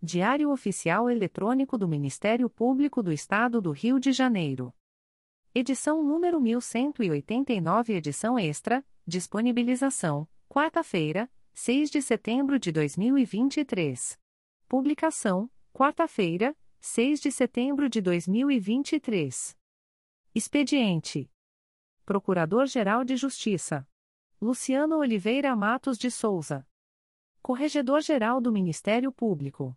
Diário Oficial Eletrônico do Ministério Público do Estado do Rio de Janeiro. Edição número 1189, edição extra, disponibilização, quarta-feira, 6 de setembro de 2023. Publicação, quarta-feira, 6 de setembro de 2023. Expediente: Procurador-Geral de Justiça Luciano Oliveira Matos de Souza. Corregedor-Geral do Ministério Público.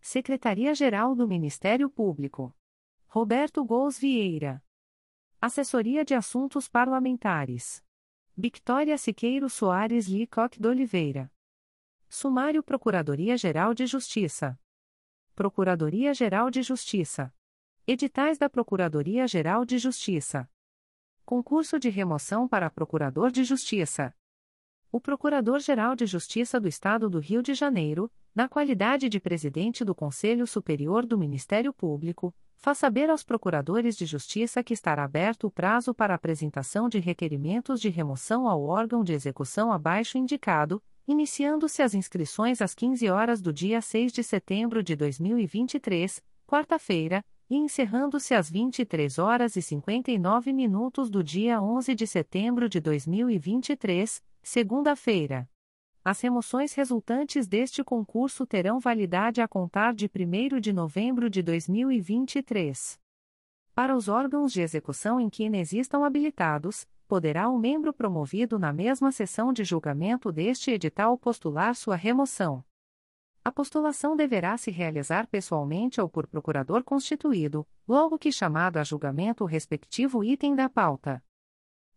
Secretaria-Geral do Ministério Público. Roberto Gous Vieira. Assessoria de Assuntos Parlamentares. Victoria Siqueiro Soares Licoque de Oliveira. Sumário Procuradoria-Geral de Justiça. Procuradoria-Geral de Justiça. Editais da Procuradoria-Geral de Justiça. Concurso de remoção para Procurador de Justiça. O Procurador-Geral de Justiça do Estado do Rio de Janeiro, na qualidade de presidente do Conselho Superior do Ministério Público, faz saber aos procuradores de justiça que estará aberto o prazo para apresentação de requerimentos de remoção ao órgão de execução abaixo indicado, iniciando-se as inscrições às 15 horas do dia 6 de setembro de 2023, quarta-feira, e encerrando-se às 23 horas e 59 minutos do dia 11 de setembro de 2023, segunda-feira. As remoções resultantes deste concurso terão validade a contar de 1 de novembro de 2023. Para os órgãos de execução em que inexistam habilitados, poderá o membro promovido na mesma sessão de julgamento deste edital postular sua remoção. A postulação deverá se realizar pessoalmente ou por procurador constituído, logo que chamado a julgamento o respectivo item da pauta.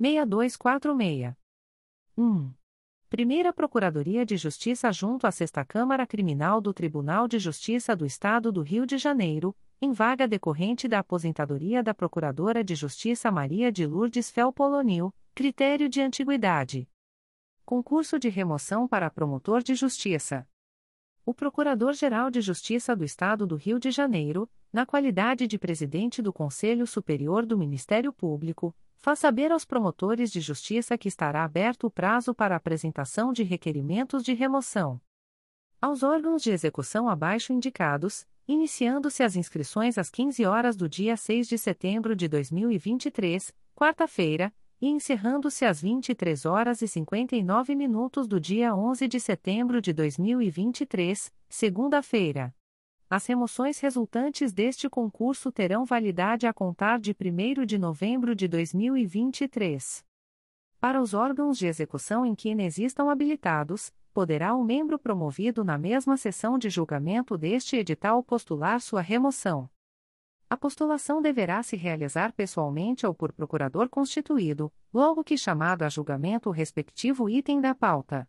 2510-6246. 1. Primeira Procuradoria de Justiça junto à Sexta Câmara Criminal do Tribunal de Justiça do Estado do Rio de Janeiro, em vaga decorrente da aposentadoria da Procuradora de Justiça Maria de Lourdes Felpolonil, critério de antiguidade. Concurso de remoção para promotor de justiça. O Procurador-Geral de Justiça do Estado do Rio de Janeiro, na qualidade de presidente do Conselho Superior do Ministério Público, faz saber aos promotores de justiça que estará aberto o prazo para apresentação de requerimentos de remoção. Aos órgãos de execução abaixo indicados, iniciando-se as inscrições às 15 horas do dia 6 de setembro de 2023, quarta-feira, e encerrando-se às 23 horas e 59 minutos do dia 11 de setembro de 2023, segunda-feira. As remoções resultantes deste concurso terão validade a contar de 1 de novembro de 2023. Para os órgãos de execução em que inexistam habilitados, poderá o membro promovido na mesma sessão de julgamento deste edital postular sua remoção. A postulação deverá se realizar pessoalmente ou por procurador constituído, logo que chamado a julgamento o respectivo item da pauta.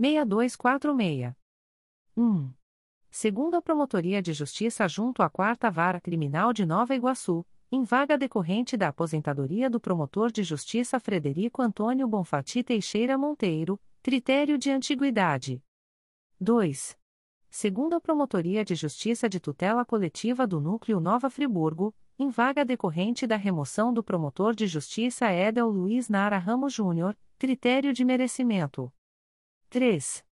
2510-6246. 1. Segundo a Promotoria de Justiça junto à Quarta Vara Criminal de Nova Iguaçu, em vaga decorrente da aposentadoria do Promotor de Justiça Frederico Antônio Bonfati Teixeira Monteiro, critério de antiguidade. 2 segundo a Promotoria de Justiça de Tutela Coletiva do Núcleo Nova Friburgo, em vaga decorrente da remoção do promotor de justiça Edel Luiz Nara Ramos Júnior, critério de merecimento. 3.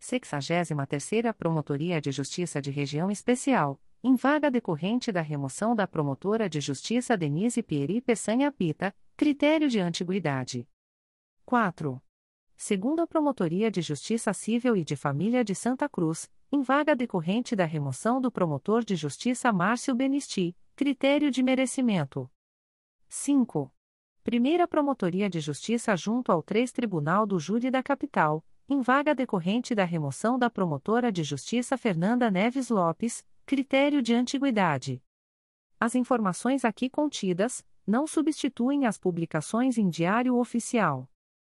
63ª Promotoria de Justiça de Região Especial, em vaga decorrente da remoção da promotora de justiça Denise Pieri Peçanha Pita, critério de antiguidade. 4. Segundo a Promotoria de Justiça Civil e de Família de Santa Cruz, em vaga decorrente da remoção do promotor de justiça Márcio Benisti, critério de merecimento. 5. Primeira Promotoria de Justiça junto ao 3 Tribunal do Júri da Capital, em vaga decorrente da remoção da promotora de justiça Fernanda Neves Lopes, critério de antiguidade. As informações aqui contidas não substituem as publicações em Diário Oficial